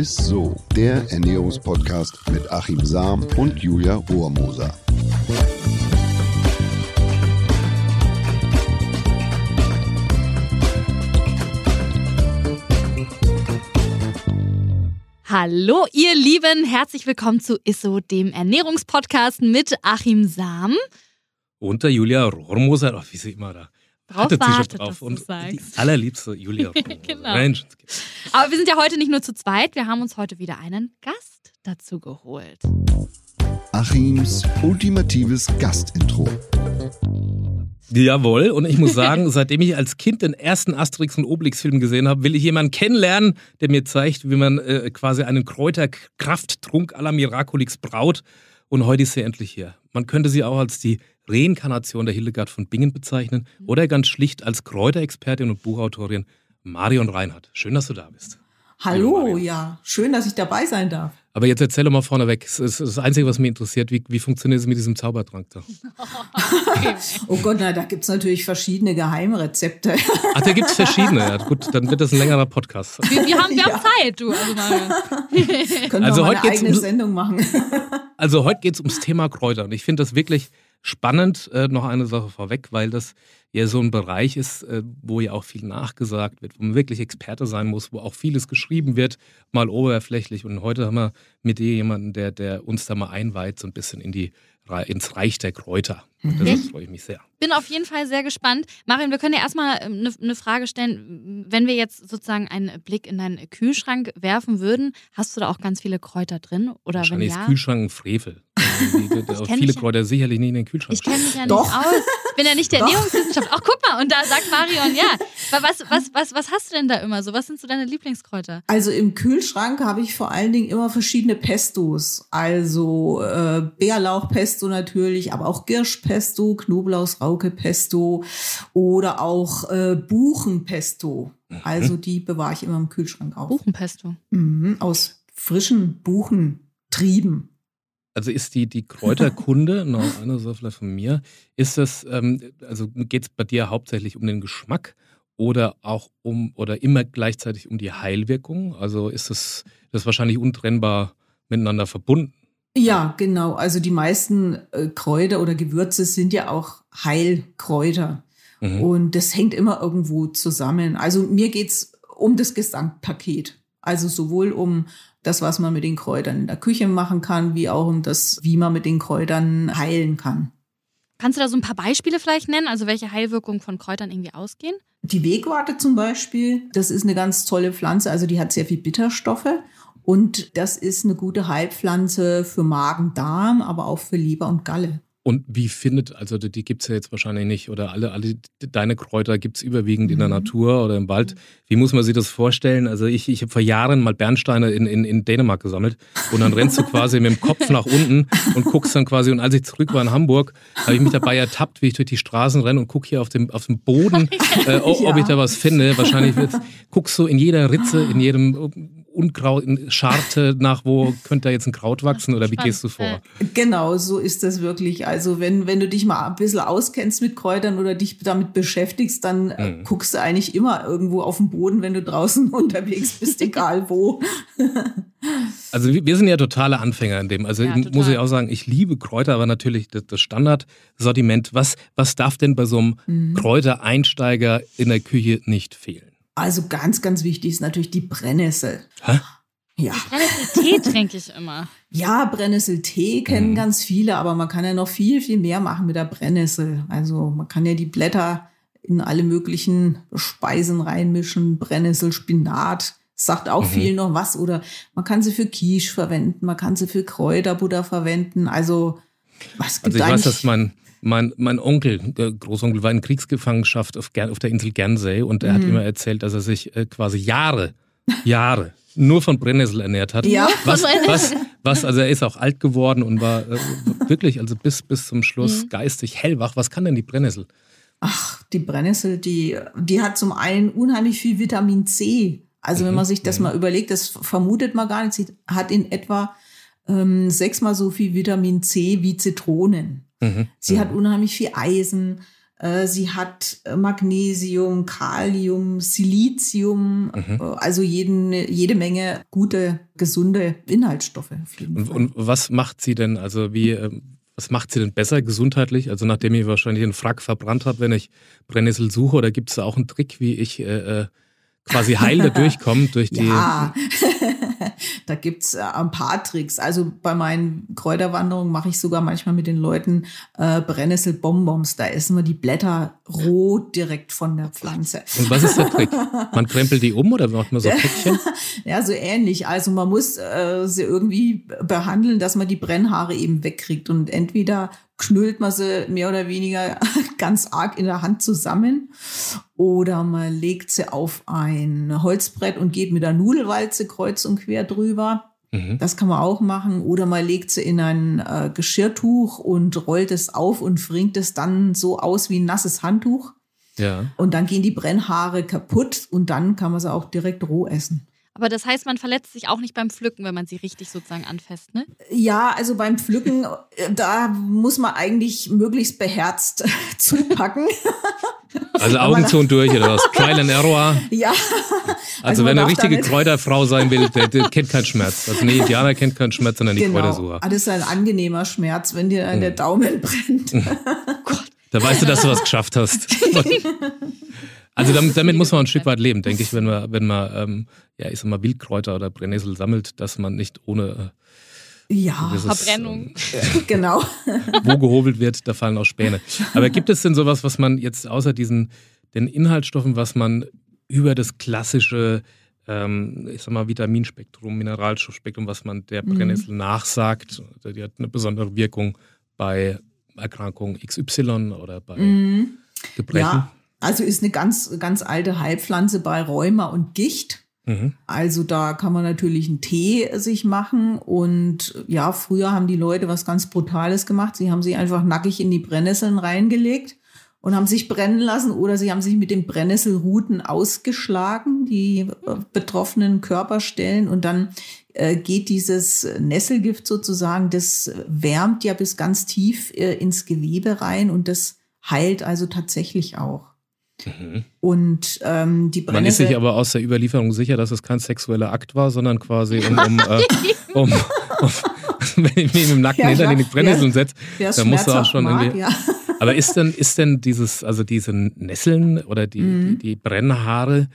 ist so, der Ernährungspodcast mit Achim Sam und Julia Rohrmoser. Hallo, ihr Lieben, herzlich willkommen zu ISSO, dem Ernährungspodcast mit Achim Sam. Und der Julia Rohrmoser, oh, wie sie immer da Drauf wartet sie schon wartet, drauf. Und sagst. die allerliebste Julia. Genau. Mensch, Aber wir sind ja heute nicht nur zu zweit, wir haben uns heute wieder einen Gast dazu geholt. Achims ultimatives Gastintro. Jawohl, und ich muss sagen, seitdem ich als Kind den ersten Asterix und Obelix-Film gesehen habe, will ich jemanden kennenlernen, der mir zeigt, wie man äh, quasi einen Kräuterkrafttrunk à la Miraculix braut. Und heute ist sie endlich hier. Man könnte sie auch als die Reinkarnation der Hildegard von Bingen bezeichnen oder ganz schlicht als Kräuterexpertin und Buchautorin Marion Reinhardt. Schön, dass du da bist. Hallo, Hallo, ja, schön, dass ich dabei sein darf. Aber jetzt erzähl doch mal vorneweg. Das ist das Einzige, was mich interessiert. Wie, wie funktioniert es mit diesem Zaubertrank da? Oh Gott, na, da gibt's natürlich verschiedene Geheimrezepte. Ach, da gibt es verschiedene. Ja, gut, dann wird das ein längerer Podcast. Wir, wir haben, wir Ja. haben Zeit, du. Also. Können Also wir mal heute eine geht's eigene um- Sendung machen. Also heute geht es ums Thema Kräuter. Und ich finde das wirklich spannend. Äh, noch eine Sache vorweg, weil das ja so ein Bereich ist, äh, wo ja auch viel nachgesagt wird, wo man wirklich Experte sein muss, wo auch vieles geschrieben wird, mal oberflächlich. Und heute haben wir mit dir jemanden, der, der uns da mal einweiht, so ein bisschen in die, ins Reich der Kräuter. Und Mhm. deshalb freue ich mich sehr. Bin auf jeden Fall sehr gespannt. Marion, wir können ja erstmal eine eine Frage stellen. Wenn wir jetzt sozusagen einen Blick in deinen Kühlschrank werfen würden, hast du da auch ganz viele Kräuter drin? Oder wenn Wahrscheinlich ist ja? Kühlschrank ein Frevel. Die- Ich kenn viele ja- Kräuter sicherlich nicht in den Kühlschrank. Ich kenne mich ja Doch. nicht aus. Ich bin ja nicht der Doch. Ernährungswissenschaftler. Ach, guck mal, und da sagt Marion, ja. Aber Was, was, was, was hast du denn da immer so? Was sind so deine Lieblingskräuter? Also im Kühlschrank habe ich vor allen Dingen immer verschiedene Pestos. Also äh, Bärlauchpesto natürlich, aber auch Girschpesto, Knoblauchsrauke-Pesto oder auch äh, Buchenpesto. Also die bewahre ich immer im Kühlschrank auf. Buchenpesto. Mhm, aus frischen Buchentrieben. Also ist die, die Kräuterkunde, noch eine Sache vielleicht von mir, ist das, ähm, also geht es bei dir hauptsächlich um den Geschmack oder auch um oder immer gleichzeitig um die Heilwirkung? Also ist das, das wahrscheinlich untrennbar miteinander verbunden? Ja, genau. Also die meisten äh, Kräuter oder Gewürze sind ja auch Heilkräuter. Mhm. Und das hängt immer irgendwo zusammen. Also mir geht's um das Gesamtpaket. Also sowohl um das, was man mit den Kräutern in der Küche machen kann, wie auch um das, wie man mit den Kräutern heilen kann. Kannst du da so ein paar Beispiele vielleicht nennen? Also welche Heilwirkungen von Kräutern irgendwie ausgehen? Die Wegwarte zum Beispiel, das ist eine ganz tolle Pflanze. Also die hat sehr viel Bitterstoffe. Und das ist eine gute Heilpflanze für Magen, Darm, aber auch für Leber und Galle. Und wie findet, also die, gibt es ja jetzt wahrscheinlich nicht, oder alle, alle deine Kräuter gibt es überwiegend in der Mhm. Natur oder im Wald. Wie muss man sich das vorstellen? Also ich, ich habe vor Jahren mal Bernsteine in, in, in Dänemark gesammelt und dann rennst du quasi mit dem Kopf nach unten und guckst dann quasi, und als ich zurück war in Hamburg, habe ich mich dabei ertappt, wie ich durch die Straßen renne und gucke hier auf dem, auf dem Boden, äh, ob, ob ich da was finde. Wahrscheinlich guckst du in jeder Ritze, in jedem Unkraut, in Scharte nach, wo könnte da jetzt ein Kraut wachsen oder wie gehst du vor? Genau, so ist das wirklich. Also wenn, wenn du dich mal ein bisschen auskennst mit Kräutern oder dich damit beschäftigst, dann Mhm. guckst du eigentlich immer irgendwo auf den Boden, wenn du draußen unterwegs bist, egal wo. Also wir sind ja totale Anfänger in dem. Also Ja, ich- muss ich auch sagen, ich liebe Kräuter, aber natürlich das, das Standardsortiment. Was, was darf denn bei so einem Mhm. Kräutereinsteiger in der Küche nicht fehlen? Also ganz, ganz wichtig ist natürlich die Brennnessel. Hä? Ja. Tee trinke ich immer. Ja, Brennnesseltee kennen Mhm. ganz viele, aber man kann ja noch viel, viel mehr machen mit der Brennnessel. Also man kann ja die Blätter in alle möglichen Speisen reinmischen, Brennnessel, Spinat, sagt auch Mhm. viel noch was. Oder man kann sie für Quiche verwenden, man kann sie für Kräuterbutter verwenden. Also was gibt Also ich weiß, dass mein, mein, mein Onkel, Großonkel, war in Kriegsgefangenschaft auf, auf der Insel Guernsey und er hat Mhm. immer erzählt, dass er sich äh, quasi Jahre, Jahre nur von Brennnessel ernährt hat. Ja. Was, was, was, also er ist auch alt geworden und war äh, wirklich, also bis, bis zum Schluss Mhm. geistig hellwach. Was kann denn die Brennnessel? Ach, die Brennnessel, die, die hat zum einen unheimlich viel Vitamin C. Also wenn Mhm, man sich das mal überlegt, das vermutet man gar nicht. Sie hat in etwa ähm, sechsmal so viel Vitamin C wie Zitronen. Mhm. Sie mhm. hat unheimlich viel Eisen. Äh, sie hat äh, Magnesium, Kalium, Silizium, mhm. Äh, also jeden, jede Menge gute, gesunde Inhaltsstoffe. Und, und, was macht sie denn? Also wie, ähm, was macht sie denn besser gesundheitlich? Also nachdem ich wahrscheinlich einen Frack verbrannt habe, wenn ich Brennnessel suche, oder gibt es da auch einen Trick, wie ich äh, quasi heil da durchkomme durch die. Ja, da gibt's äh, ein paar Tricks. Also bei meinen Kräuterwanderungen mache ich sogar manchmal mit den Leuten äh, Brennnesselbonbons. Da essen wir die Blätter roh direkt von der Pflanze. Und was ist der Trick? Man krempelt die um oder macht man so Päckchen? ja, so ähnlich. Also man muss äh, sie irgendwie behandeln, dass man die Brennhaare eben wegkriegt. Und entweder knüllt man sie mehr oder weniger ganz arg in der Hand zusammen oder man legt sie auf ein Holzbrett und geht mit der Nudelwalze kreuz und quer drüber. Mhm. Das kann man auch machen. Oder man legt sie in ein äh, Geschirrtuch und rollt es auf und fringt es dann so aus wie ein nasses Handtuch. Ja. Und dann gehen die Brennhaare kaputt und dann kann man sie auch direkt roh essen. Aber das heißt, man verletzt sich auch nicht beim Pflücken, wenn man sie richtig sozusagen anfasst, ne? Ja, also beim Pflücken, äh, da muss man eigentlich möglichst beherzt zupacken. Also Augen zu und durch oder was? Trial and Error. Ja. Also, also wenn eine richtige Kräuterfrau sein will, der, der, kennt keinen Schmerz. Also nee, Indianer kennt keinen Schmerz, sondern die genau. Kräutersucher. Das ist ein angenehmer Schmerz, wenn dir hm. der Daumen brennt. Hm. Gott. Da weißt du, dass du was geschafft hast. Also damit, damit, muss man ein Stück weit leben, denke ich, wenn man, wenn man, ähm, ja, ich sag mal, Wildkräuter oder Brennnessel sammelt, dass man nicht ohne äh, ja, dieses, Verbrennung. Ähm, genau. wo gehobelt wird, da fallen auch Späne. Aber gibt es denn sowas, was man jetzt außer diesen den Inhaltsstoffen, was man über das klassische, ähm, ich sag mal, Vitaminspektrum, Mineralstoffspektrum, was man der mhm. Brennnessel mhm. nachsagt, die hat eine besondere Wirkung bei Erkrankungen XY oder bei mhm. Gebrechen? Ja. Also ist eine ganz, ganz alte Heilpflanze bei Rheuma und Gicht. Mhm. Also da kann man natürlich einen Tee sich machen und ja, früher haben die Leute was ganz Brutales gemacht. Sie haben sich einfach nackig in die Brennnesseln reingelegt und haben sich brennen lassen oder sie haben sich mit den Brennnesselruten ausgeschlagen, die äh, betroffenen Körperstellen und dann äh, geht dieses Nesselgift sozusagen, das wärmt ja bis ganz tief äh, ins Gewebe rein und das heilt also tatsächlich auch. Mhm. Und ähm, die Man ist sich aber aus der Überlieferung sicher, dass es kein sexueller Akt war, sondern quasi um, um, äh, um, um wenn ich mich mit dem Nacken ja, hinter die Brennnesseln setze, dann muss er auch schon mag, irgendwie. Ja. Aber ist denn, ist denn dieses, also diese Nesseln oder die, mhm. die, die, Brennhaare,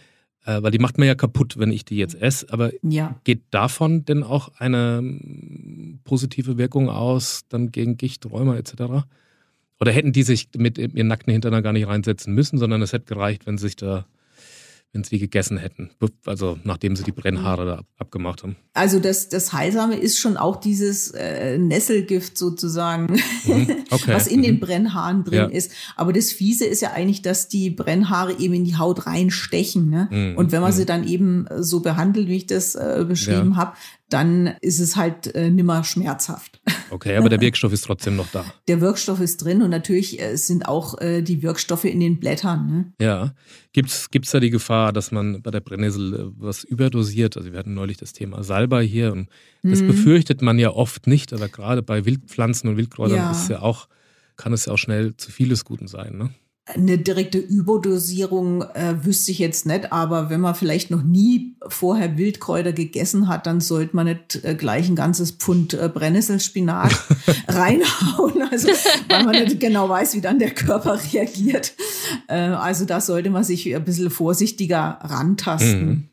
äh, weil die macht man ja kaputt, wenn ich die jetzt esse, aber ja. geht davon denn auch eine ähm, positive Wirkung aus, dann gegen Gicht, Rheuma etc.? Oder hätten die sich mit ihren nackten Hintern gar nicht reinsetzen müssen, sondern es hätte gereicht, wenn sie sich da, wenn sie gegessen hätten. Also nachdem sie die Brennhaare da abgemacht haben. Also das, das Heilsame ist schon auch dieses äh, Nesselgift sozusagen, mhm. okay. was in mhm. den Brennhaaren drin ja. ist. Aber das Fiese ist ja eigentlich, dass die Brennhaare eben in die Haut reinstechen. Ne? Mhm. Und wenn man mhm. sie dann eben so behandelt, wie ich das äh, beschrieben ja. habe, dann ist es halt äh, nimmer schmerzhaft. Okay, aber der Wirkstoff ist trotzdem noch da. Der Wirkstoff ist drin und natürlich äh, sind auch äh, die Wirkstoffe in den Blättern. Ne? Ja. Gibt es da die Gefahr, dass man bei der Brennnessel äh, was überdosiert? Also wir hatten neulich das Thema Salbei hier und das mhm. befürchtet man ja oft nicht, aber gerade bei Wildpflanzen und Wildkräutern ja. ist ja auch, kann es ja auch schnell zu vieles Guten sein. Ne? Eine direkte Überdosierung äh, wüsste ich jetzt nicht, aber wenn man vielleicht noch nie vorher Wildkräuter gegessen hat, dann sollte man nicht äh, gleich ein ganzes Pfund äh, Brennnesselspinat reinhauen, also weil man nicht genau weiß, wie dann der Körper reagiert. Äh, also da sollte man sich ein bisschen vorsichtiger rantasten. Mhm.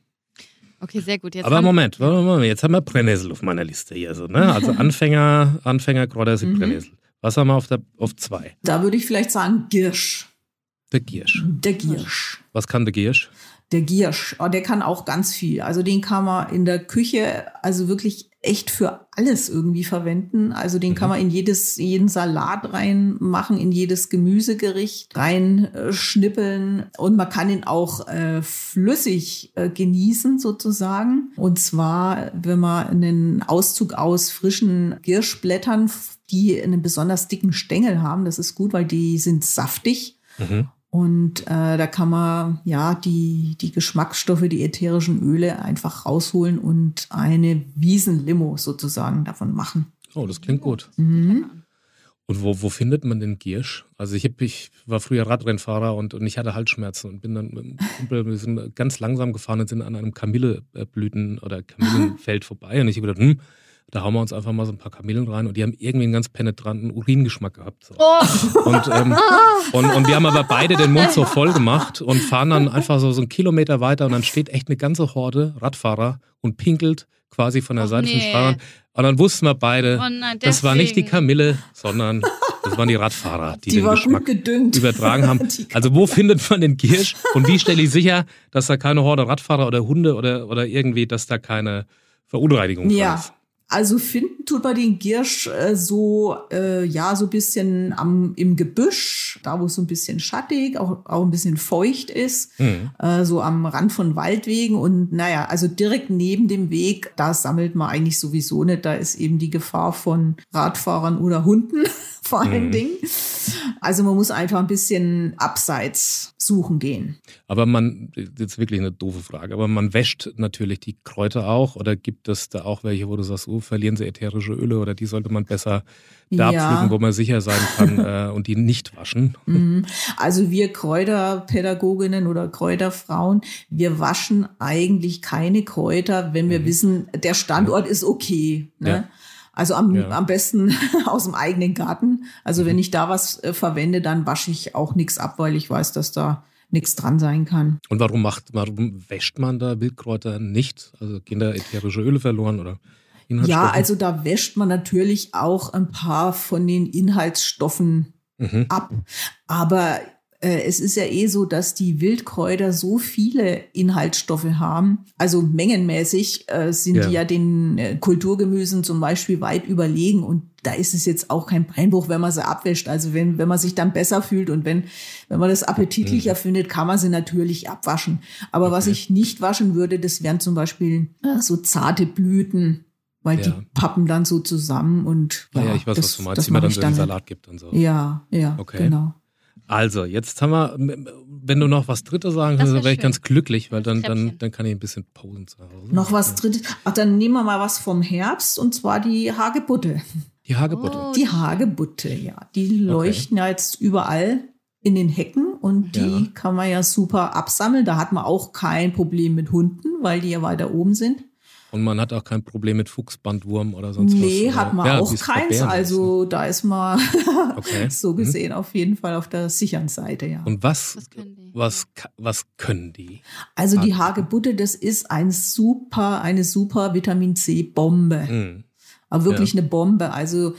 Okay, sehr gut. Jetzt Aber Moment, Moment, jetzt haben wir Brennnessel auf meiner Liste hier. So, ne? Also Anfänger, Anfänger Kräuter sind mhm. Brennnessel. Was haben wir auf, der, auf zwei? Da würde ich vielleicht sagen Girsch. Der Giersch. Der Giersch. Was kann der Giersch? Der Giersch, oh, der kann auch ganz viel. Also den kann man in der Küche also wirklich echt für alles irgendwie verwenden. Also den mhm. kann man in jedes, jeden Salat reinmachen, in jedes Gemüsegericht reinschnippeln. Und man kann ihn auch äh, flüssig äh, genießen sozusagen. Und zwar, wenn man einen Auszug aus frischen Girschblättern, die einen besonders dicken Stängel haben, das ist gut, weil die sind saftig. Mhm. Und äh, da kann man ja die, die Geschmacksstoffe, die ätherischen Öle einfach rausholen und eine Wiesenlimo sozusagen davon machen. Oh, das klingt gut. Mhm. Und wo, wo findet man den Giersch? Also ich, hab, ich war früher Radrennfahrer und, und ich hatte Halsschmerzen und bin dann mit dem Kumpel, wir sind ganz langsam gefahren und sind an einem Kamilleblüten- oder Kamillenfeld vorbei. Und ich habe gedacht, hm, da hauen wir uns einfach mal so ein paar Kamillen rein und die haben irgendwie einen ganz penetranten Uringeschmack gehabt. So. Oh. Und, ähm, und, und wir haben aber beide den Mund so voll gemacht und fahren dann einfach so, so einen Kilometer weiter und dann steht echt eine ganze Horde Radfahrer und pinkelt quasi von der Och, Seite vom nee. Straßenrand. Und dann wussten wir beide, Oh nein, das war nicht die. Kamille, sondern das waren die Radfahrer, die, Die, den Geschmack übertragen haben. Also wo findet man den Giersch und wie stelle ich sicher, dass da keine Horde Radfahrer oder Hunde oder, oder irgendwie, dass da keine Verunreinigung Ja. ist? Also finden tut man den Giersch äh, so, äh, ja, so ein bisschen am, im Gebüsch, da wo es so ein bisschen schattig, auch, auch ein bisschen feucht ist, Mhm. äh, so am Rand von Waldwegen. Und naja, also direkt neben dem Weg, da sammelt man eigentlich sowieso nicht, da ist eben die Gefahr von Radfahrern oder Hunden vor allen Mhm. Dingen. Also man muss einfach ein bisschen abseits suchen gehen. Aber man, jetzt wirklich eine doofe Frage, aber man wäscht natürlich die Kräuter auch oder gibt es da auch welche, wo du sagst, oh, verlieren sie ätherische Öle oder die sollte man besser da Ja. pflücken, wo man sicher sein kann äh, und die nicht waschen? Mhm. Also wir Kräuterpädagoginnen oder Kräuterfrauen, wir waschen eigentlich keine Kräuter, wenn wir Mhm. wissen, der Standort ist okay. Ne? Ja. Also am, Ja. am besten aus dem eigenen Garten. Also Mhm. wenn ich da was äh, verwende, dann wasche ich auch nichts ab, weil ich weiß, dass da nichts dran sein kann. Und warum macht, warum wäscht man da Wildkräuter nicht? Also gehen da ätherische Öle verloren oder Inhaltsstoffe? Ja, also da wäscht man natürlich auch ein paar von den Inhaltsstoffen Mhm. ab. Aber es ist ja eh so, dass die Wildkräuter so viele Inhaltsstoffe haben. Also mengenmäßig äh, sind Ja. die ja den äh, Kulturgemüsen zum Beispiel weit überlegen. Und da ist es jetzt auch kein Beinbruch, wenn man sie abwäscht. Also wenn, wenn man sich dann besser fühlt und wenn, wenn man das appetitlicher findet, kann man sie natürlich abwaschen. Aber was Okay. ich nicht waschen würde, das wären zum Beispiel äh, so zarte Blüten. Weil Ja. die pappen dann so zusammen und Ja, ja, ich weiß, das, was du meinst, die man dann so in. Salat gibt und so. Ja, ja, Okay. genau. Also, jetzt haben wir, wenn du noch was Drittes sagen kannst, dann wäre ich ganz glücklich, weil dann, dann, dann kann ich ein bisschen posen zu Hause. Noch was drittes. Ach, dann nehmen wir mal was vom Herbst und zwar die Hagebutte. Die Hagebutte. Oh, Die Hagebutte, ja. Die leuchten ja jetzt überall in den Hecken und die Ja. kann man ja super absammeln. Da hat man auch kein Problem mit Hunden, weil die ja weiter oben sind. Und man hat auch kein Problem mit Fuchsbandwurm oder sonst was. nee, hat man Ja, auch keins. Also da ist man Okay. so Mhm. gesehen auf jeden Fall auf der sicheren Seite, ja. Und was, Was können die? was, was können die? Also die Hagebutte. Das ist ein super, eine super Vitamin C Bombe. Hm. Aber wirklich eine Bombe. Also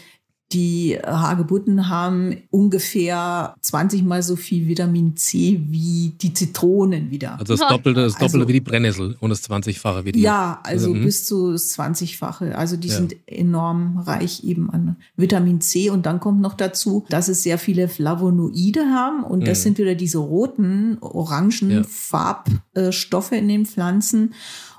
die Hagebutten haben ungefähr 20 mal so viel Vitamin C wie die Zitronen wieder. Also das Doppelte, das Doppelte Also- wie die Brennnessel und das 20-fache wie die. ja, also Mhm. bis zu das 20-fache. Also die Ja. sind enorm reich eben an Vitamin C. Und dann kommt noch dazu, dass es sehr viele Flavonoide haben. Und das Mhm. sind wieder diese roten, orangen Ja. Farbstoffe in den Pflanzen.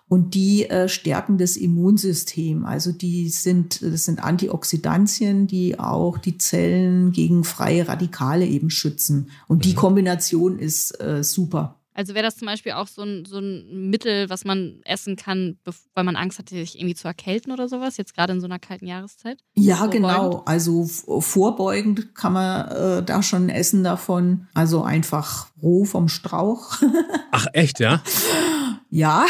Und die äh, stärken das Immunsystem. Also die sind, das sind Antioxidantien, die auch die Zellen gegen freie Radikale eben schützen. Und die Mhm. Kombination ist äh, super. Also wäre das zum Beispiel auch so ein, so ein Mittel, was man essen kann, weil man Angst hat, sich irgendwie zu erkälten oder sowas, jetzt gerade in so einer kalten Jahreszeit? Ja, Vorbeugend? genau. Also vorbeugend kann man äh, da schon essen davon. Also einfach roh vom Strauch. Ach, echt, ja? ja,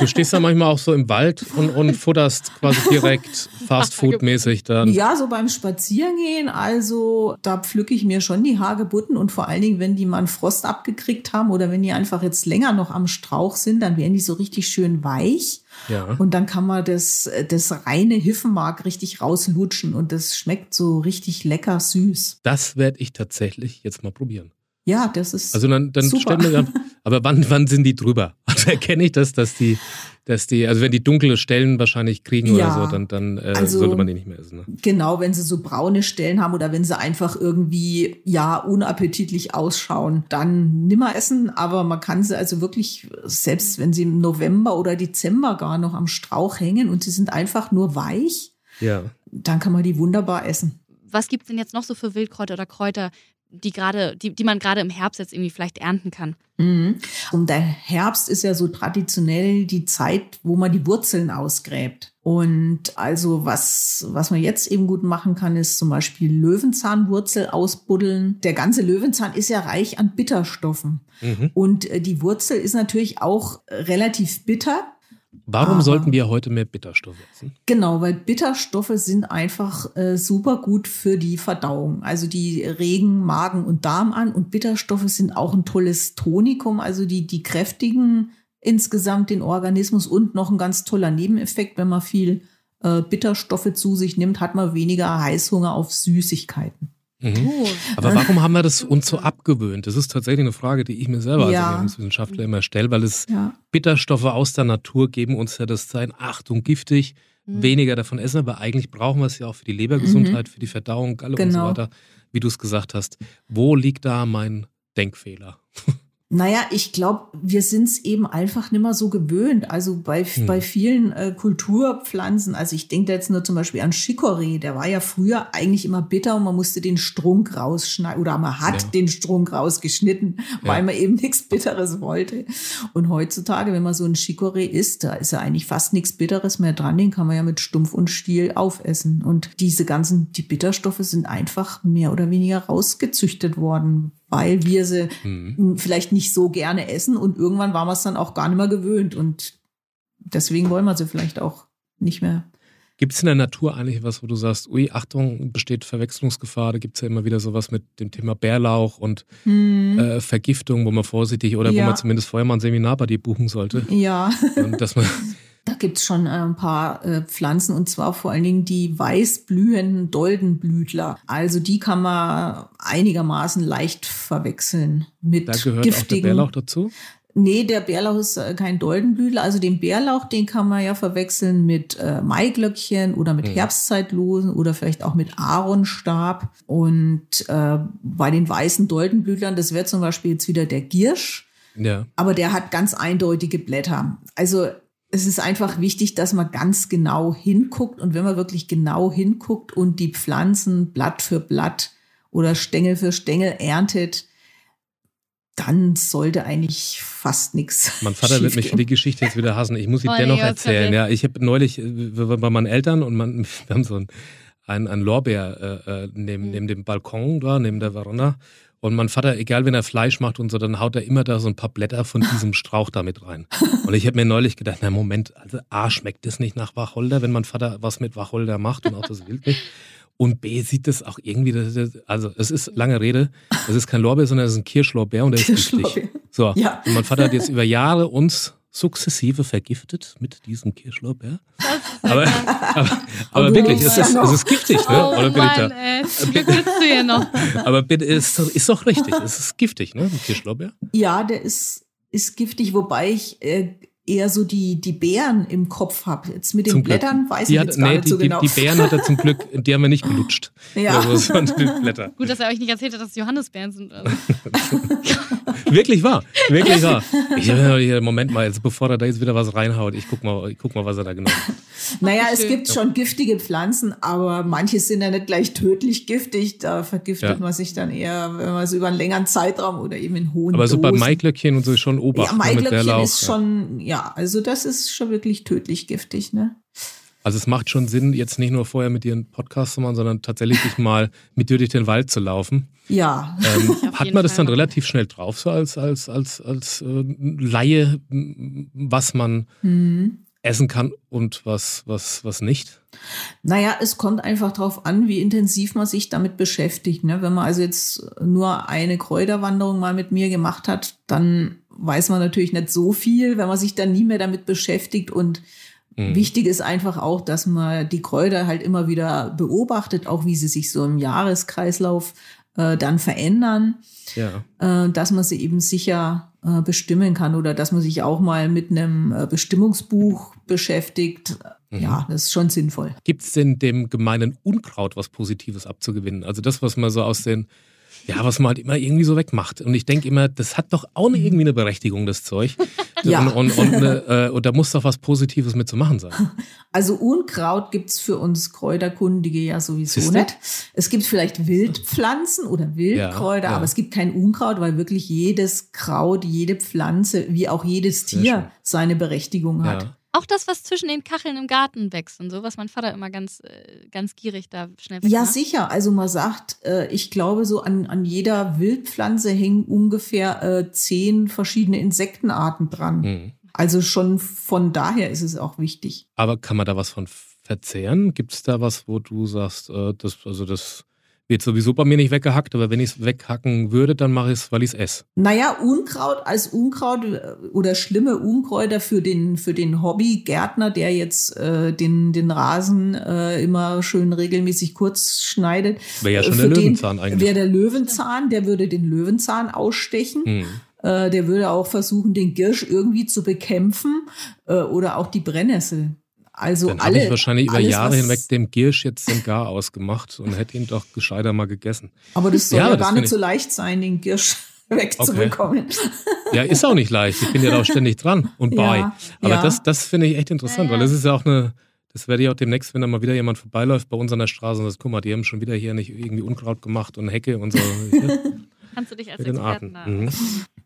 Du stehst da manchmal auch so im Wald und, und futterst quasi direkt Fast-Food-mäßig dann. ja, so beim Spazierengehen. Also da pflücke ich mir schon die Hagebutten und vor allen Dingen, wenn die mal einen Frost abgekriegt haben oder wenn die einfach jetzt länger noch am Strauch sind, dann werden die so richtig schön weich. Ja. Und dann kann man das, das reine Hiffenmark richtig rauslutschen und das schmeckt so richtig lecker süß. Das werde ich tatsächlich jetzt mal probieren. Ja, das ist. Also dann, dann Super. stellen wir, aber wann, wann sind die drüber? Also erkenne ich das, dass die, dass die, also wenn die dunkle Stellen wahrscheinlich kriegen Ja. oder so, dann, dann äh, Also- sollte man die nicht mehr essen. Ne? Genau, wenn sie so braune Stellen haben oder wenn sie einfach irgendwie, ja, unappetitlich ausschauen, dann nimmer essen. Aber man kann sie also wirklich, selbst wenn sie im November oder Dezember gar noch am Strauch hängen und sie sind einfach nur weich, Ja. dann kann man die wunderbar essen. Was gibt es denn jetzt noch so für Wildkräuter oder Kräuter, die gerade, die, die man gerade im Herbst jetzt irgendwie vielleicht ernten kann. Mhm. Und der Herbst ist ja so traditionell die Zeit, wo man die Wurzeln ausgräbt. Und also was, was man jetzt eben gut machen kann, ist zum Beispiel Löwenzahnwurzel ausbuddeln. Der ganze Löwenzahn ist ja reich an Bitterstoffen. Mhm. Und äh, die Wurzel ist natürlich auch relativ bitter. Warum Aber, sollten wir heute mehr Bitterstoffe essen? Genau, weil Bitterstoffe sind einfach äh, super gut für die Verdauung. Also die regen Magen und Darm an und Bitterstoffe sind auch ein tolles Tonikum, also die, die kräftigen insgesamt den Organismus und noch ein ganz toller Nebeneffekt, wenn man viel äh, Bitterstoffe zu sich nimmt, hat man weniger Heißhunger auf Süßigkeiten. Mhm. Aber warum haben wir das uns so abgewöhnt? Das ist tatsächlich eine Frage, die ich mir selber ja. als Ernährungswissenschaftler immer stelle, weil es ja. Bitterstoffe aus der Natur geben uns ja das Sein, Achtung, giftig, mhm. weniger davon essen, aber eigentlich brauchen wir es ja auch für die Lebergesundheit, mhm. für die Verdauung, Galle genau. und so genau. weiter, wie du es gesagt hast. Wo liegt da mein Denkfehler? Naja, ich glaube, wir sind es eben einfach nicht mehr so gewöhnt. Also bei, hm. bei vielen äh, Kulturpflanzen, also ich denke jetzt nur zum Beispiel an Chicorée, der war ja früher eigentlich immer bitter und man musste den Strunk rausschneiden oder man hat ja. den Strunk rausgeschnitten, weil ja. man eben nichts Bitteres wollte. Und heutzutage, wenn man so ein Chicorée isst, da ist ja eigentlich fast nichts Bitteres mehr dran, den kann man ja mit Stumpf und Stiel aufessen. Und diese ganzen, die Bitterstoffe sind einfach mehr oder weniger rausgezüchtet worden, weil wir sie mhm. vielleicht nicht so gerne essen und irgendwann waren wir es dann auch gar nicht mehr gewöhnt und deswegen wollen wir sie vielleicht auch nicht mehr. Gibt es in der Natur eigentlich was, wo du sagst, ui, Achtung, besteht Verwechslungsgefahr? Da gibt es ja immer wieder sowas mit dem Thema Bärlauch und mhm. äh, Vergiftung, wo man vorsichtig oder ja. wo man zumindest vorher mal ein Seminar bei dir buchen sollte. Ja. Und dass man Da gibt's schon äh, ein paar äh, Pflanzen und zwar vor allen Dingen die weißblühenden Doldenblütler. Also die kann man einigermaßen leicht verwechseln mit da gehört giftigen. Auch der Bärlauch dazu? Nee, der Bärlauch ist äh, kein Doldenblütler. Also den Bärlauch, den kann man ja verwechseln mit äh, Maiglöckchen oder mit mhm. Herbstzeitlosen oder vielleicht auch mit Aaronstab. Und äh, bei den weißen Doldenblütlern, das wäre zum Beispiel jetzt wieder der Giersch. Ja. Aber der hat ganz eindeutige Blätter. Also es ist einfach wichtig, dass man ganz genau hinguckt. Und wenn man wirklich genau hinguckt und die Pflanzen Blatt für Blatt oder Stängel für Stängel erntet, dann sollte eigentlich fast nichts. Mein Vater wird mich für die Geschichte jetzt wieder hassen. Ich muss sie oh, dennoch erzählen. Ja, ich habe neulich bei meinen Eltern und man, wir haben so ein, ein, ein Lorbeer äh, äh neben, mhm. neben dem Balkon da, neben der Veranda. Und mein Vater, egal wenn er Fleisch macht und so, dann haut er immer da so ein paar Blätter von diesem Strauch da mit rein. Und ich habe mir neulich gedacht, na Moment, also A, schmeckt das nicht nach Wacholder, wenn mein Vater was mit Wacholder macht und auch das Wild nicht. Und B, sieht das auch irgendwie, also es ist lange Rede, es ist kein Lorbeer, sondern es ist ein Kirschlorbeer und der ist giftig. So, ja. und mein Vater hat jetzt über Jahre uns sukzessive vergiftet mit diesem Kirschlorbeer. Aber, aber, aber wirklich, es ist, es ist giftig, ne? Oh Oder Mann, ey. Glück du hier noch. Aber bitte, ist, ist doch richtig, es ist giftig, ne? Ein Kirschlorbeer. Ja, der ist, ist giftig, wobei ich äh, eher so die, die Beeren im Kopf habe. Jetzt mit den zum Blättern Glück. weiß die ich hat, jetzt gar nee, nicht die, so genau. Die, die Beeren hat er zum Glück, die haben wir nicht gelutscht. Ja. Also, Blätter. Gut, dass er euch nicht erzählt hat, dass es Johannisbeeren sind. Also. wirklich wahr, wirklich wahr. Ich habe Moment mal, jetzt, bevor er da jetzt wieder was reinhaut, ich guck mal, ich guck mal, was er da genau hat. Naja, es gibt schon giftige Pflanzen, aber manche sind ja nicht gleich tödlich giftig. Da vergiftet ja. man sich dann eher, wenn man es über einen längeren Zeitraum oder eben in hohen Aber so Dosen. bei Maiglöckchen und so schon Obacht. Ja, Maiglöckchen ist schon, ja, also das ist schon wirklich tödlich giftig, ne? Also es macht schon Sinn, jetzt nicht nur vorher mit dir einen Podcast zu machen, sondern tatsächlich mal mit dir durch den Wald zu laufen. Ja. Ähm, hat man das dann relativ schnell drauf, so als, als, als, als äh, Laie, was man mhm. essen kann und was, was, was nicht? Naja, es kommt einfach darauf an, wie intensiv man sich damit beschäftigt. Ne? Wenn man also jetzt nur eine Kräuterwanderung mal mit mir gemacht hat, dann weiß man natürlich nicht so viel, wenn man sich dann nie mehr damit beschäftigt und Mhm. Wichtig ist einfach auch, dass man die Kräuter halt immer wieder beobachtet, auch wie sie sich so im Jahreskreislauf äh, dann verändern, ja. äh, dass man sie eben sicher äh, bestimmen kann oder dass man sich auch mal mit einem äh, Bestimmungsbuch beschäftigt. Mhm. Ja, das ist schon sinnvoll. Gibt es denn dem gemeinen Unkraut was Positives abzugewinnen? Also das, was man so aus den ja, was man halt immer irgendwie so wegmacht. Und ich denke immer, das hat doch auch eine, irgendwie eine Berechtigung, das Zeug. Ja. Und, und, und, äh, und da muss doch was Positives mit zu machen sein. Also Unkraut gibt's für uns Kräuterkundige ja sowieso Siehste? nicht. Es gibt vielleicht Wildpflanzen oder Wildkräuter, Ja, ja. aber es gibt kein Unkraut, weil wirklich jedes Kraut, jede Pflanze, wie auch jedes Tier seine Berechtigung hat. Ja. Auch das, was zwischen den Kacheln im Garten wächst und so, was mein Vater immer ganz, äh, ganz gierig da schnell Ja, wegmacht. sicher. Also man sagt, äh, ich glaube, so an, an jeder Wildpflanze hängen ungefähr äh, zehn verschiedene Insektenarten dran. Hm. Also schon von daher ist es auch wichtig. Aber kann man da was von verzehren? Gibt es da was, wo du sagst, das, also das wird sowieso bei mir nicht weggehackt, aber wenn ich es weghacken würde, dann mache ich es, weil ich es esse. Naja, Unkraut als Unkraut äh, oder schlimme Unkräuter für den, für den Hobbygärtner, der jetzt äh, den, den Rasen äh, immer schön regelmäßig kurz schneidet. Wäre ja schon Äh, der für den Löwenzahn eigentlich. Wäre der Löwenzahn, der würde den Löwenzahn ausstechen. Hm. Äh, der würde auch versuchen, den Girsch irgendwie zu bekämpfen oder auch die Brennnessel. Also Dann habe alle, ich wahrscheinlich über alles, Jahre hinweg dem Giersch jetzt den Gar ausgemacht und hätte ihn doch gescheiter mal gegessen. Aber das soll Ja, ja, das gar nicht ich- so leicht sein, den Girsch wegzubekommen. Ja, ist auch nicht leicht. Ich bin ja da auch ständig dran und bei. Ja, Aber ja. das, das finde ich echt interessant, Ja, weil das ist ja auch eine, das werde ich auch demnächst, wenn da mal wieder jemand vorbeiläuft bei uns an der Straße und sagt, guck mal, die haben schon wieder hier nicht irgendwie Unkraut gemacht und Hecke und so. Kannst du dich als Experten Arten. da. Mhm.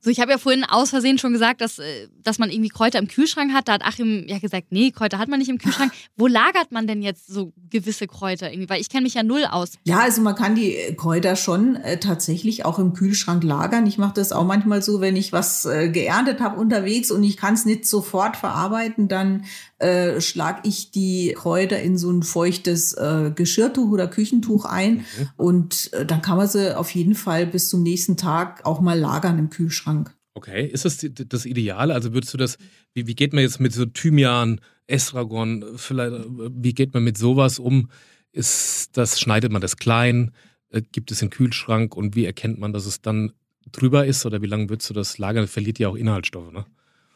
So, ich habe ja vorhin aus Versehen schon gesagt, dass, äh, dass man irgendwie Kräuter im Kühlschrank hat. Da hat Achim ja gesagt, nee, Kräuter hat man nicht im Kühlschrank. Wo lagert man denn jetzt so gewisse Kräuter irgendwie? Weil ich kenne mich ja null aus. Ja, also man kann die äh, Kräuter schon äh, tatsächlich auch im Kühlschrank lagern. Ich mache das auch manchmal so, wenn ich was äh, geerntet habe unterwegs und ich kann es nicht sofort verarbeiten, dann äh, schlage ich die Kräuter in so ein feuchtes äh, Geschirrtuch oder Küchentuch ein und äh, dann kann man sie auf jeden Fall bis zum nächsten Tag auch mal lagern im Kühlschrank. Okay, ist das das Ideale? Also würdest du das, wie, wie geht man jetzt mit so Thymian, Estragon, vielleicht, äh, wie geht man mit sowas um? Ist das, schneidet man das klein? Äh, Gibt es einen Kühlschrank und wie erkennt man, dass es dann drüber ist oder wie lange würdest du das lagern? Das verliert ja auch Inhaltsstoffe, ne?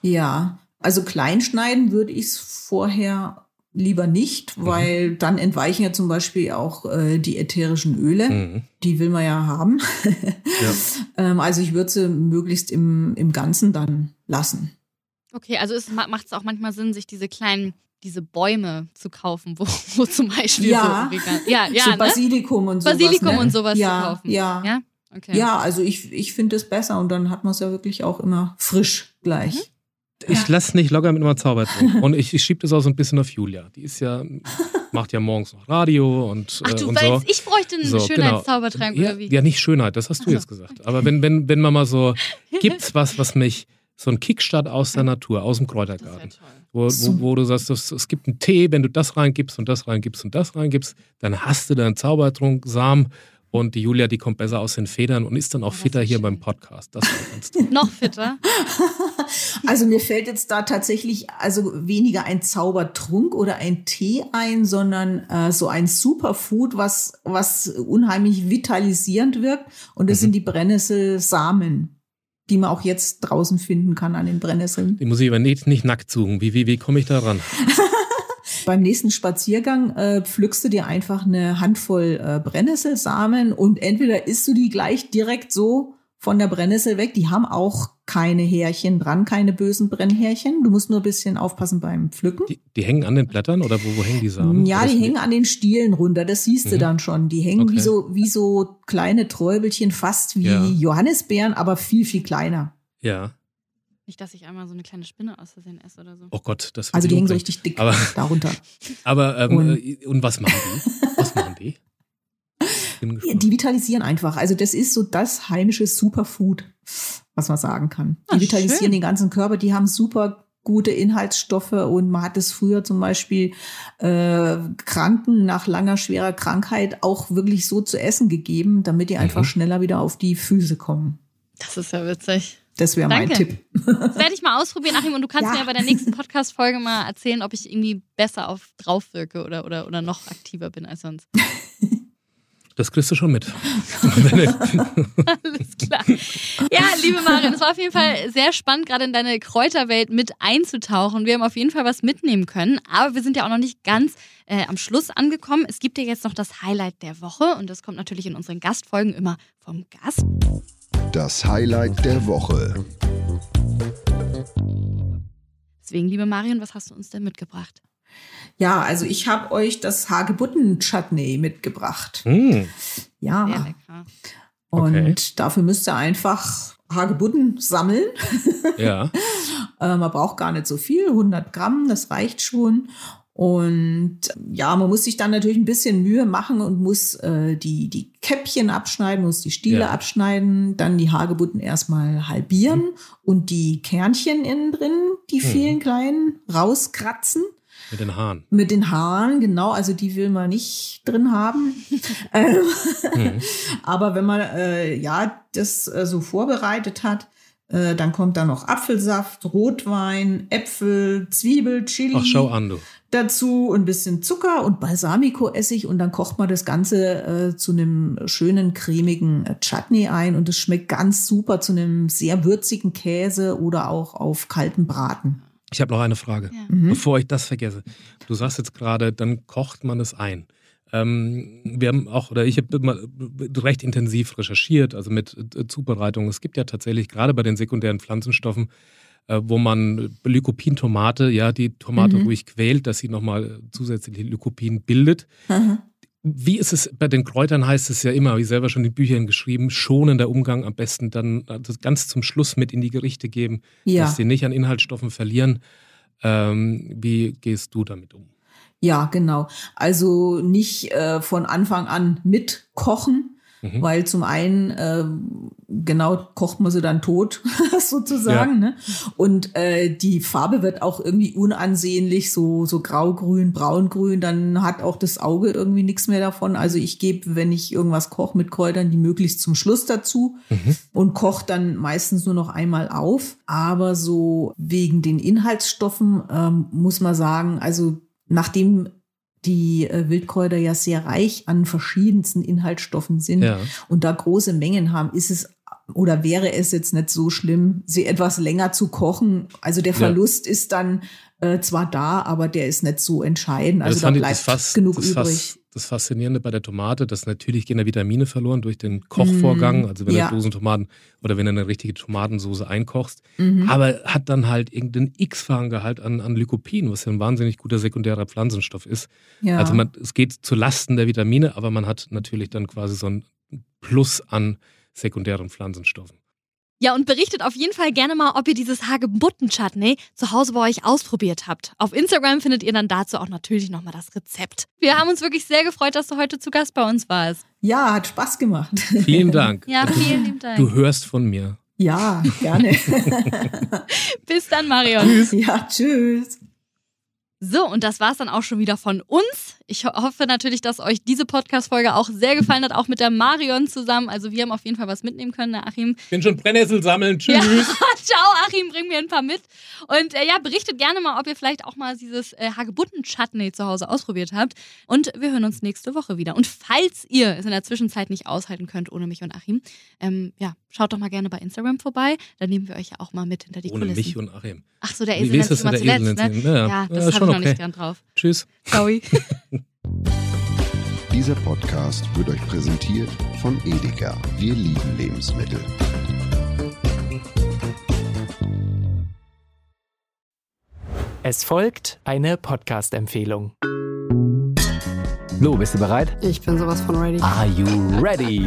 Ja, also kleinschneiden würde ich es vorher lieber nicht, Mhm. weil dann entweichen ja zum Beispiel auch äh, die ätherischen Öle. Mhm. Die will man ja haben. Ja. ähm, also ich würde sie möglichst im, im Ganzen dann lassen. Okay, also es ma- macht es auch manchmal Sinn, sich diese kleinen, diese Bäume zu kaufen, wo, wo zum Beispiel Ja. so ja, ja, so ne? Basilikum und sowas. Basilikum ne? und sowas ja, zu kaufen. Ja, ja. Ja, okay. Ja, also ich, ich finde es besser und dann hat man es ja wirklich auch immer frisch gleich. Mhm. Ich lasse nicht locker mit einem Zaubertrunk. Und ich, ich schiebe das auch so ein bisschen auf Julia. Die ist ja, macht ja morgens noch Radio und, Ach äh, du und weißt, so. ich bräuchte einen So, genau. Schönheitszaubertrank ja, oder wie? ja, nicht Schönheit, das hast du jetzt gesagt. Aber wenn, wenn, wenn man mal so, gibt's was, was mich, so ein Kickstart aus der Natur, aus dem Kräutergarten, wo, So. wo, wo du sagst, das, es gibt einen Tee, wenn du das reingibst und das reingibst und das reingibst, dann hast du deinen Zaubertrunk, Samen und die Julia, die kommt besser aus den Federn und ist dann auch das fitter hier beim Podcast. Das war ganz toll. Noch fitter. Also mir fällt jetzt da tatsächlich also weniger ein Zaubertrunk oder ein Tee ein, sondern äh, so ein Superfood, was, was unheimlich vitalisierend wirkt. Und das Mhm. sind die Brennnesselsamen, die man auch jetzt draußen finden kann an den Brennnesseln. Die muss ich aber nicht, nicht nackt suchen. Wie, wie, wie komme ich da ran? Beim nächsten Spaziergang äh, pflückst du dir einfach eine Handvoll äh, Brennnesselsamen und entweder isst du die gleich direkt so von der Brennnessel weg. Die haben auch keine Härchen dran, keine bösen Brennhärchen. Du musst nur ein bisschen aufpassen beim Pflücken. Die, die hängen an den Blättern oder wo, wo hängen die Samen? Ja, Oder die hängen an den Stielen runter, das siehst du Mhm. dann schon. Die hängen Okay. wie so, wie so kleine Träubelchen, fast wie Ja. Johannisbeeren, aber viel, viel kleiner. Ja. Nicht, dass ich einmal so eine kleine Spinne aus Versehen esse oder so. Oh Gott, das Also die hängen so richtig dick Aber- darunter. Aber, ähm, Und- äh, und was machen die? Was machen die? Die vitalisieren einfach. Also das ist so das heimische Superfood, was man sagen kann. Die Ah, vitalisieren schön. den ganzen Körper, die haben super gute Inhaltsstoffe und man hat es früher zum Beispiel äh, Kranken nach langer schwerer Krankheit auch wirklich so zu essen gegeben, damit die einfach Mhm. schneller wieder auf die Füße kommen. Das ist ja witzig. Das wäre mein. Tipp. Das werde ich mal ausprobieren, Achim, und du kannst Ja. mir bei der nächsten Podcast-Folge mal erzählen, ob ich irgendwie besser auf drauf wirke oder, oder, oder noch aktiver bin als sonst. Das kriegst du schon mit. Alles klar. Ja, liebe Marion, es war auf jeden Fall sehr spannend, gerade in deine Kräuterwelt mit einzutauchen. Wir haben auf jeden Fall was mitnehmen können, aber wir sind ja auch noch nicht ganz äh, am Schluss angekommen. Es gibt ja jetzt noch das Highlight der Woche und das kommt natürlich in unseren Gastfolgen immer vom Gast. Das Highlight der Woche. Deswegen, liebe Marion, was hast du uns denn mitgebracht? Ja, also ich habe euch das Hagebutten-Chutney mitgebracht. Sehr Ja, lecker. und Okay. dafür müsst ihr einfach Hagebutten sammeln. Ja. Äh, man braucht gar nicht so viel, 100 Gramm, das reicht schon. Und ja, man muss sich dann natürlich ein bisschen Mühe machen und muss äh, die, die Käppchen abschneiden, muss die Stiele Ja. abschneiden, dann die Hagebutten erstmal halbieren und die Kernchen innen drin, die Mhm. vielen kleinen, rauskratzen. Mit den Haaren. Mit den Haaren, genau, also die will man nicht drin haben. Ähm, Mhm. Aber wenn man äh, ja das äh, so vorbereitet hat, äh, dann kommt da noch Apfelsaft, Rotwein, Äpfel, Zwiebel, Chili Ach, schau an, du. Dazu ein bisschen Zucker und Balsamico-Essig und dann kocht man das Ganze äh, zu einem schönen cremigen äh, Chutney ein und es schmeckt ganz super zu einem sehr würzigen Käse oder auch auf kalten Braten. Ich habe noch eine Frage, Ja. Mhm. bevor ich das vergesse. Du sagst jetzt gerade, dann kocht man es ein. Ähm, wir haben auch, oder ich habe recht intensiv recherchiert, also mit äh, Zubereitung. Es gibt ja tatsächlich gerade bei den sekundären Pflanzenstoffen, äh, wo man Lycopin-Tomate, ja, die Tomate Mhm. ruhig quält, dass sie nochmal zusätzlich Lycopin bildet. Wie ist es bei den Kräutern heißt es ja immer, habe ich selber schon in Büchern geschrieben, schonender Umgang am besten dann also ganz zum Schluss mit in die Gerichte geben, Ja. dass sie nicht an Inhaltsstoffen verlieren. Ähm, wie gehst du damit um? Ja, genau. Also nicht äh, von Anfang an mitkochen, Mhm. weil zum einen äh, genau kocht man sie dann tot sozusagen, ne? Und äh, die Farbe wird auch irgendwie unansehnlich, so so graugrün, braungrün. Dann hat auch das Auge irgendwie nichts mehr davon. Also ich gebe, wenn ich irgendwas koche mit Kräutern, die möglichst zum Schluss dazu Mhm. und koche dann meistens nur noch einmal auf. Aber so wegen den Inhaltsstoffen ähm, muss man sagen, also nachdem die äh, Wildkräuter ja sehr reich an verschiedensten Inhaltsstoffen sind Ja. und da große Mengen haben, ist es oder wäre es jetzt nicht so schlimm, sie etwas länger zu kochen. Also der Ja. Verlust ist dann äh, zwar da, aber der ist nicht so entscheidend. Also das da bleibt fast, genug das, übrig. fast, das Faszinierende bei der Tomate, dass natürlich gehen da Vitamine verloren durch den Kochvorgang, Mm, also wenn ja. du Dosentomaten oder wenn du eine richtige Tomatensoße einkochst, Mhm. aber hat dann halt irgendeinen x-fachen Gehalt an, an Lycopin, was ja ein wahnsinnig guter sekundärer Pflanzenstoff ist. ja. Also man, es geht zu Lasten der Vitamine, aber man hat natürlich dann quasi so ein Plus an sekundären Pflanzenstoffen. Ja, und berichtet auf jeden Fall gerne mal, ob ihr dieses Hagebutten-Chutney zu Hause bei euch ausprobiert habt. Auf Instagram findet ihr dann dazu auch natürlich nochmal das Rezept. Wir haben uns wirklich sehr gefreut, dass du heute zu Gast bei uns warst. ja, hat Spaß gemacht. Vielen Dank. Ja, vielen lieben Dank. Du hörst von mir. ja, gerne. Bis dann, Marion. ja, tschüss. So, und das war's dann auch schon wieder von uns. Ich ho hoffe natürlich, dass euch diese Podcast-Folge auch sehr gefallen hat, auch mit der Marion zusammen. Also wir haben auf jeden Fall was mitnehmen können, ne, Achim. Bin schon Brennnessel sammeln. Tschüss. Ja, ciao, Achim, bring mir ein paar mit. Und äh, ja, berichtet gerne mal, ob ihr vielleicht auch mal dieses äh, Hagebutten-Chutney zu Hause ausprobiert habt. Und wir hören uns nächste Woche wieder. Und falls ihr es in der Zwischenzeit nicht aushalten könnt ohne mich und Achim, ähm, ja, schaut doch mal gerne bei Instagram vorbei. Da nehmen wir euch ja auch mal mit hinter die Ohne Kulissen. mich und Achim. Ach so, der Esel nennt das immer zuletzt, ne? Ja, Ja, ja, das schon noch nicht okay. gern drauf. Tschüss. Ciao. Dieser Podcast wird euch präsentiert von Edeka. Wir lieben Lebensmittel. Es folgt eine Podcast-Empfehlung. Lo, bist du bereit? Ich bin sowas von ready. Are you ready?